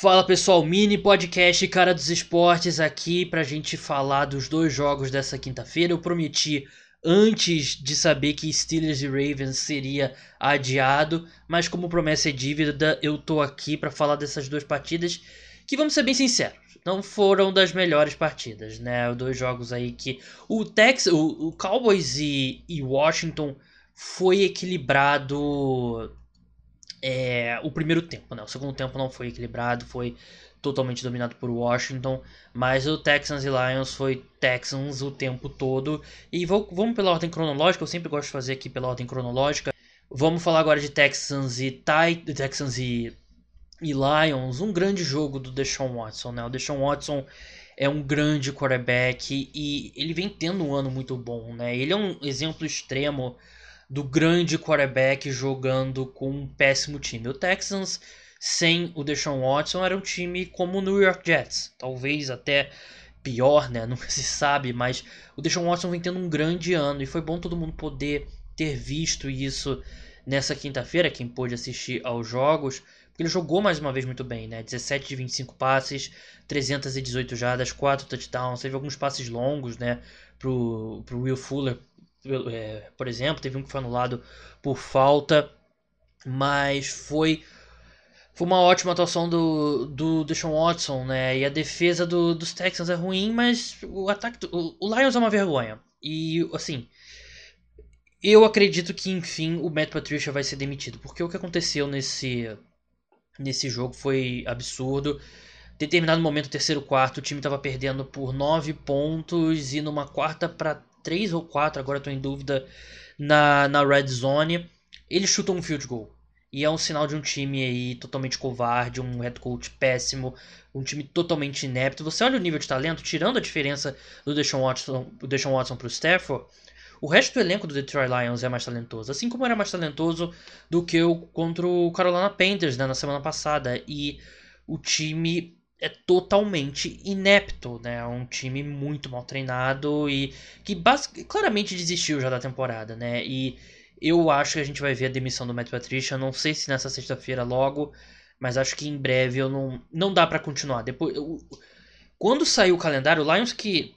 Fala pessoal, mini podcast Cara dos Esportes aqui pra gente falar dos dois jogos dessa quinta-feira. Eu prometi antes de saber que Steelers e Ravens seria adiado, mas como promessa é dívida, eu tô aqui para falar dessas duas partidas que vamos ser bem sinceros, não foram das melhores partidas, né? Dois jogos aí que o Tex, o, o Cowboys e, e Washington foi equilibrado é, o primeiro tempo, né? O segundo tempo não foi equilibrado, foi totalmente dominado por Washington, mas o Texans e Lions foi Texans o tempo todo. E vou, vamos pela ordem cronológica, eu sempre gosto de fazer aqui pela ordem cronológica. Vamos falar agora de Texans e Tit Texans e, e Lions, um grande jogo do Deshaun Watson, né? O Deshaun Watson é um grande quarterback e ele vem tendo um ano muito bom, né? Ele é um exemplo extremo do grande quarterback jogando com um péssimo time. O Texans, sem o Deshaun Watson, era um time como o New York Jets, talvez até pior, né? Nunca se sabe, mas o Deshaun Watson vem tendo um grande ano e foi bom todo mundo poder ter visto isso nessa quinta-feira, quem pôde assistir aos jogos, porque ele jogou mais uma vez muito bem, né? 17 de 25 passes, 318 jardas, 4 touchdowns, teve alguns passes longos, né, pro, pro Will Fuller é, por exemplo, teve um que foi anulado por falta, mas foi foi uma ótima atuação do, do Deshaun Watson, né? E a defesa do, dos Texans é ruim, mas o ataque o, o Lions é uma vergonha. E assim, eu acredito que enfim o Matt Patricia vai ser demitido, porque o que aconteceu nesse nesse jogo foi absurdo. Determinado momento, terceiro quarto, o time estava perdendo por 9 pontos e numa quarta para 3 ou 4, agora estou em dúvida, na, na red zone. Ele chutou um field goal. E é um sinal de um time aí totalmente covarde, um head coach péssimo, um time totalmente inepto. Você olha o nível de talento, tirando a diferença do Deshaun Watson, do Deshaun Watson pro Stafford, o resto do elenco do Detroit Lions é mais talentoso. Assim como era mais talentoso do que o contra o Carolina Panthers né, na semana passada. E o time é totalmente inepto, né? É um time muito mal treinado e que claramente desistiu já da temporada, né? E eu acho que a gente vai ver a demissão do Matt Patricia, não sei se nessa sexta-feira logo, mas acho que em breve eu não não dá para continuar. Depois eu, quando saiu o calendário, o Lions que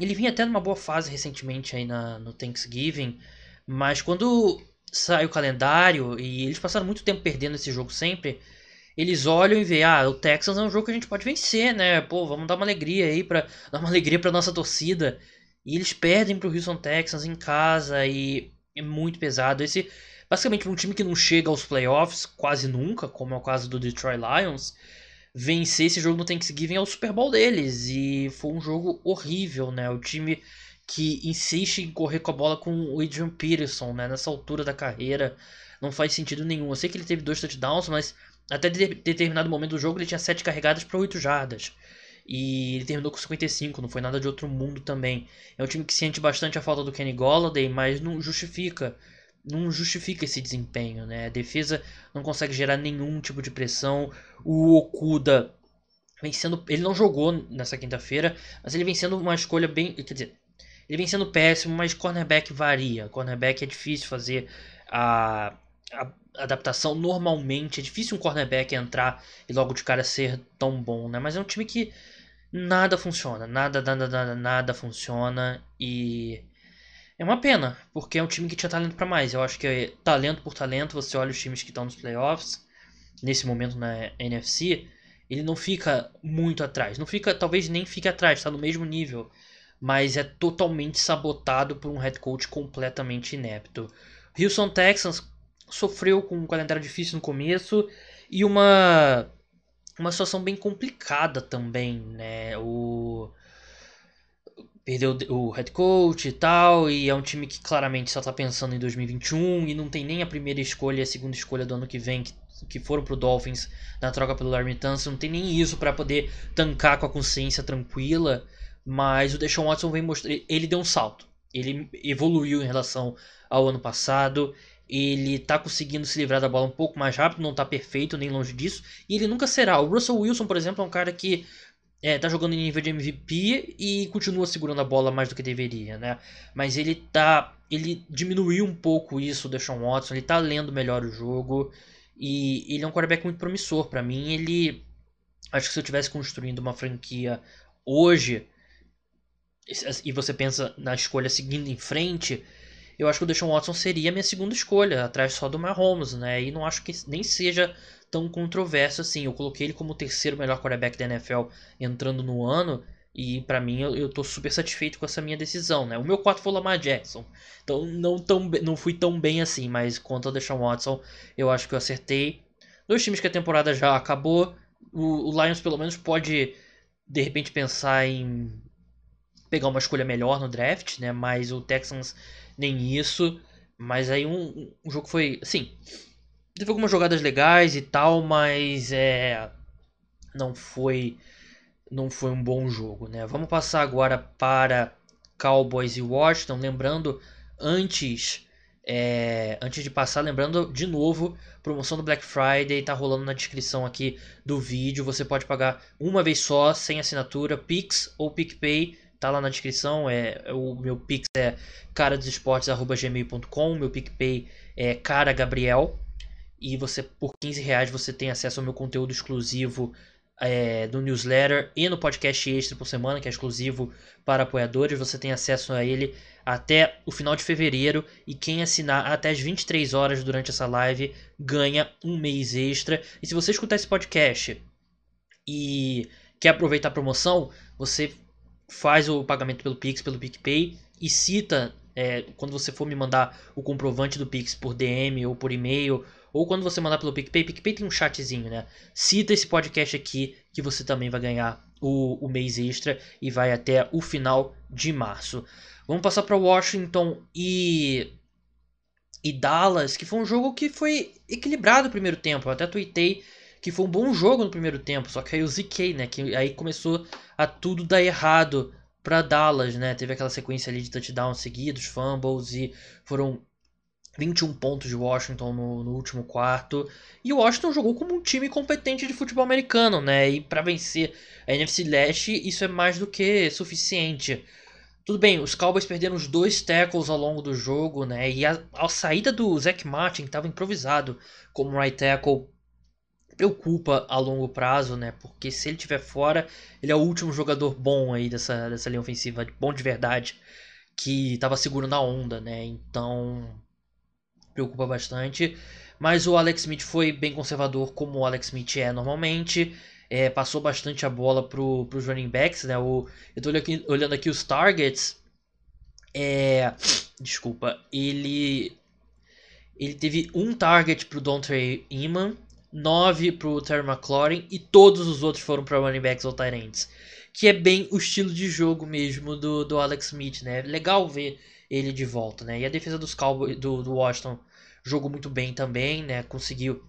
ele vinha até numa boa fase recentemente aí na, no Thanksgiving, mas quando saiu o calendário e eles passaram muito tempo perdendo esse jogo sempre, eles olham e veem, ah, o Texans é um jogo que a gente pode vencer, né? Pô, vamos dar uma alegria aí para dar uma alegria para nossa torcida. E eles perdem pro Houston Texans em casa e é muito pesado. Esse basicamente um time que não chega aos playoffs quase nunca, como é o caso do Detroit Lions, vencer esse jogo no Thanksgiving é o Super Bowl deles e foi um jogo horrível, né? O time que insiste em correr com a bola com o Adrian Peterson, né? Nessa altura da carreira, não faz sentido nenhum. Eu sei que ele teve dois touchdowns, mas até de determinado momento do jogo ele tinha 7 carregadas para 8 jardas. E ele terminou com 55, não foi nada de outro mundo também. É um time que sente bastante a falta do Kenny Golladay, mas não justifica. Não justifica esse desempenho, né? A defesa não consegue gerar nenhum tipo de pressão. O Okuda vem sendo. Ele não jogou nessa quinta-feira, mas ele vem sendo uma escolha bem. Quer dizer, ele vem sendo péssimo, mas cornerback varia. Cornerback é difícil fazer a, a adaptação normalmente. É difícil um cornerback entrar e logo de cara ser tão bom, né? Mas é um time que nada funciona, nada, nada, nada, nada funciona e é uma pena, porque é um time que tinha talento para mais. Eu acho que é talento por talento, você olha os times que estão nos playoffs, nesse momento na NFC, ele não fica muito atrás. Não fica, talvez nem fique atrás, está no mesmo nível, mas é totalmente sabotado por um head coach completamente inepto. Houston Texans sofreu com um calendário difícil no começo e uma uma situação bem complicada também, né? O perdeu o head coach e tal, e é um time que claramente só tá pensando em 2021 e não tem nem a primeira escolha e a segunda escolha do ano que vem que, que foram pro Dolphins na troca pelo Larry não tem nem isso para poder tancar com a consciência tranquila, mas o Deshaun Watson vem mostrar, ele deu um salto. Ele evoluiu em relação ao ano passado ele tá conseguindo se livrar da bola um pouco mais rápido, não tá perfeito nem longe disso, e ele nunca será. O Russell Wilson, por exemplo, é um cara que é, tá jogando em nível de MVP e continua segurando a bola mais do que deveria, né? Mas ele tá. Ele diminuiu um pouco isso, o Deshaun Watson, ele tá lendo melhor o jogo. E ele é um quarterback muito promissor. para mim, ele. Acho que se eu estivesse construindo uma franquia hoje e você pensa na escolha seguindo em frente, eu acho que o Deshaun Watson seria a minha segunda escolha, atrás só do Mahomes, né? E não acho que nem seja tão controverso assim. Eu coloquei ele como o terceiro melhor quarterback da NFL entrando no ano. E para mim eu, eu tô super satisfeito com essa minha decisão, né? O meu quarto foi o Lamar Jackson. Então não, tão, não fui tão bem assim, mas quanto ao Deshaun Watson, eu acho que eu acertei. Dois times que a temporada já acabou. O, o Lions pelo menos pode de repente pensar em pegar uma escolha melhor no draft, né? Mas o Texans nem isso. Mas aí um, um jogo foi, assim, teve algumas jogadas legais e tal, mas é não foi não foi um bom jogo, né? Vamos passar agora para Cowboys e Washington, lembrando antes é, antes de passar, lembrando de novo, promoção do Black Friday tá rolando na descrição aqui do vídeo. Você pode pagar uma vez só, sem assinatura, Pix ou PicPay tá lá na descrição. É, é, o meu Pix é caradosesportes.gmail.com, meu PicPay é cara Gabriel. E você, por 15 reais, você tem acesso ao meu conteúdo exclusivo é, do newsletter e no podcast extra por semana, que é exclusivo para apoiadores. Você tem acesso a ele até o final de fevereiro. E quem assinar até as 23 horas durante essa live ganha um mês extra. E se você escutar esse podcast e quer aproveitar a promoção, você faz o pagamento pelo Pix, pelo PicPay e cita é, quando você for me mandar o comprovante do Pix por DM ou por e-mail, ou quando você mandar pelo PicPay, PicPay tem um chatzinho, né? Cita esse podcast aqui que você também vai ganhar o, o mês extra e vai até o final de março. Vamos passar para Washington e e Dallas, que foi um jogo que foi equilibrado no primeiro tempo. Eu até tuitei que foi um bom jogo no primeiro tempo, só que aí o ZK, né, que aí começou a tudo dar errado para Dallas, né? Teve aquela sequência ali de touchdowns seguidos, fumbles e foram 21 pontos de Washington no, no, último quarto. E o Washington jogou como um time competente de futebol americano, né? E para vencer a NFC Leste, isso é mais do que suficiente. Tudo bem, os Cowboys perderam os dois tackles ao longo do jogo, né? E a, a saída do Zach Martin, que estava improvisado como right tackle, preocupa a longo prazo, né? Porque se ele estiver fora, ele é o último jogador bom aí dessa, dessa linha ofensiva, bom de verdade, que estava seguro na onda, né? Então, preocupa bastante. Mas o Alex Smith foi bem conservador, como o Alex Smith é normalmente. É, passou bastante a bola para os running backs, né? O, eu estou olhando, olhando aqui os targets. É, desculpa, ele ele teve um target para o Dontre Iman 9 para o Terry McLaurin e todos os outros foram para running backs ou tight. Que é bem o estilo de jogo mesmo do, do Alex Smith, né? Legal ver ele de volta, né? E a defesa dos Cowboys, do, do Washington jogou muito bem também, né? Conseguiu,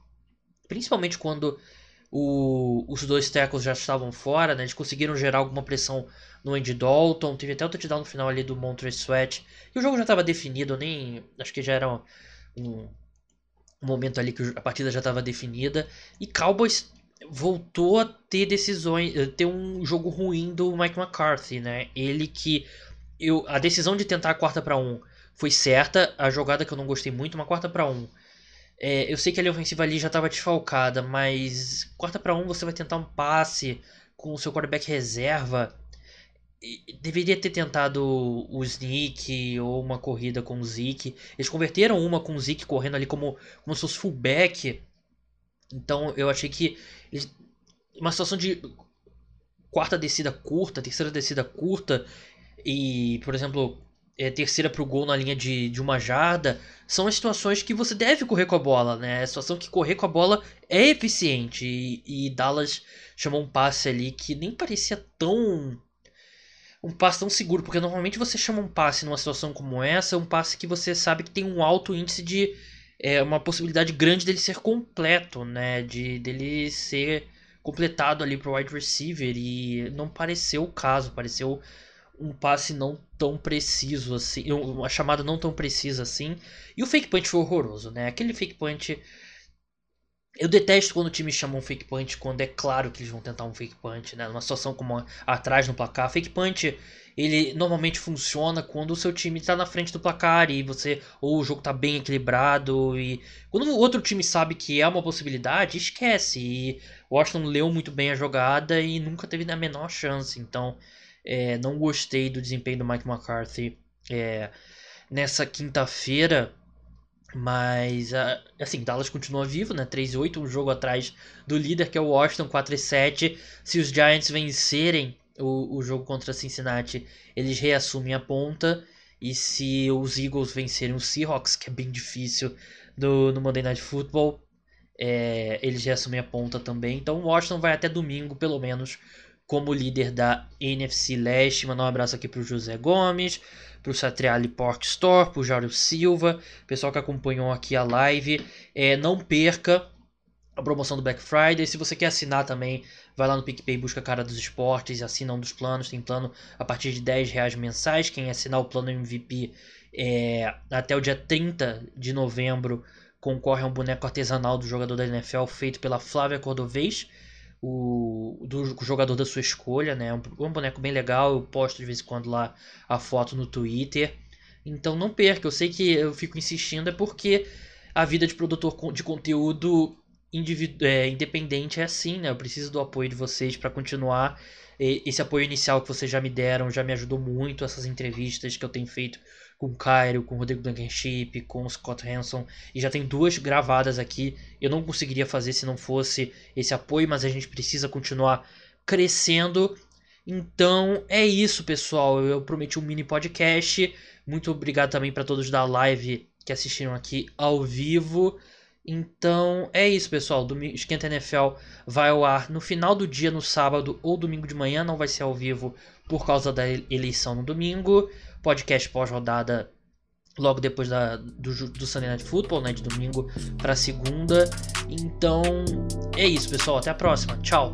principalmente quando o, os dois tackles já estavam fora, né? Eles conseguiram gerar alguma pressão no Andy Dalton. Teve até o touchdown no final ali do Montrezl Sweat. E o jogo já estava definido, nem acho que já era um um momento ali que a partida já estava definida. E Cowboys voltou a ter decisões, eh, ter um jogo ruim do Mike McCarthy, né? Ele que eu a decisão de tentar a quarta para um foi certa, a jogada que eu não gostei muito, uma quarta para um. É, eu sei que a linha ofensiva ali já estava desfalcada, mas quarta para um você vai tentar um passe com o seu quarterback reserva deveria ter tentado o Sneak ou uma corrida com o Zeke. Eles converteram uma com o Zeke correndo ali como, como se fosse fullback. Então eu achei que eles, uma situação de quarta descida curta, terceira descida curta e, por exemplo, é, terceira para o gol na linha de, de uma jarda, são as situações que você deve correr com a bola, né? A situação que correr com a bola é eficiente e, e Dallas chamou um passe ali que nem parecia tão um passe tão seguro, porque normalmente você chama um passe numa situação como essa, um passe que você sabe que tem um alto índice de é, uma possibilidade grande dele ser completo, né, de dele ser completado ali para o wide receiver e não pareceu o caso, pareceu um passe não tão preciso assim, uma chamada não tão precisa assim. E o fake punch foi horroroso, né? Aquele fake punch eu detesto quando o time chama um fake punch quando é claro que eles vão tentar um fake punch, né? Numa situação como atrás no placar. Fake punch, ele normalmente funciona quando o seu time está na frente do placar e você ou o jogo está bem equilibrado e quando o outro time sabe que é uma possibilidade, esquece. E Washington leu muito bem a jogada e nunca teve a menor chance. Então, é, não gostei do desempenho do Mike McCarthy é, nessa quinta-feira. Mas, assim, Dallas continua vivo, né? 3 e 8, um jogo atrás do líder, que é o Washington, 4 e 7. Se os Giants vencerem o, o jogo contra Cincinnati, eles reassumem a ponta. E se os Eagles vencerem os Seahawks, que é bem difícil do, no Monday Night Football, é, eles reassumem a ponta também. Então, o Washington vai até domingo, pelo menos, como líder da NFC Leste. Mandar um abraço aqui para o José Gomes, para o Satriali Pork Store, para o Jário Silva, pessoal que acompanhou aqui a live. É, não perca a promoção do Black Friday. Se você quer assinar também, vai lá no PicPay, busca a cara dos esportes assina um dos planos. Tem plano a partir de 10 reais mensais. Quem assinar o plano MVP é, até o dia 30 de novembro concorre a um boneco artesanal do jogador da NFL feito pela Flávia Cordovez o do jogador da sua escolha, né? Um, um boneco bem legal, eu posto de vez em quando lá a foto no Twitter. Então não perca, eu sei que eu fico insistindo, é porque a vida de produtor de conteúdo é, independente é assim, né? Eu preciso do apoio de vocês para continuar. Esse apoio inicial que vocês já me deram já me ajudou muito. Essas entrevistas que eu tenho feito com o Cairo, com o Rodrigo Blankenship, com o Scott Hanson. E já tem duas gravadas aqui. Eu não conseguiria fazer se não fosse esse apoio, mas a gente precisa continuar crescendo. Então é isso, pessoal. Eu prometi um mini podcast. Muito obrigado também para todos da live que assistiram aqui ao vivo. Então é isso, pessoal. Domingo, Esquenta NFL vai ao ar no final do dia, no sábado ou domingo de manhã. Não vai ser ao vivo por causa da eleição no domingo podcast pós-rodada logo depois da, do, do Sunday Night Football, né, de domingo para segunda. Então é isso, pessoal. Até a próxima. Tchau.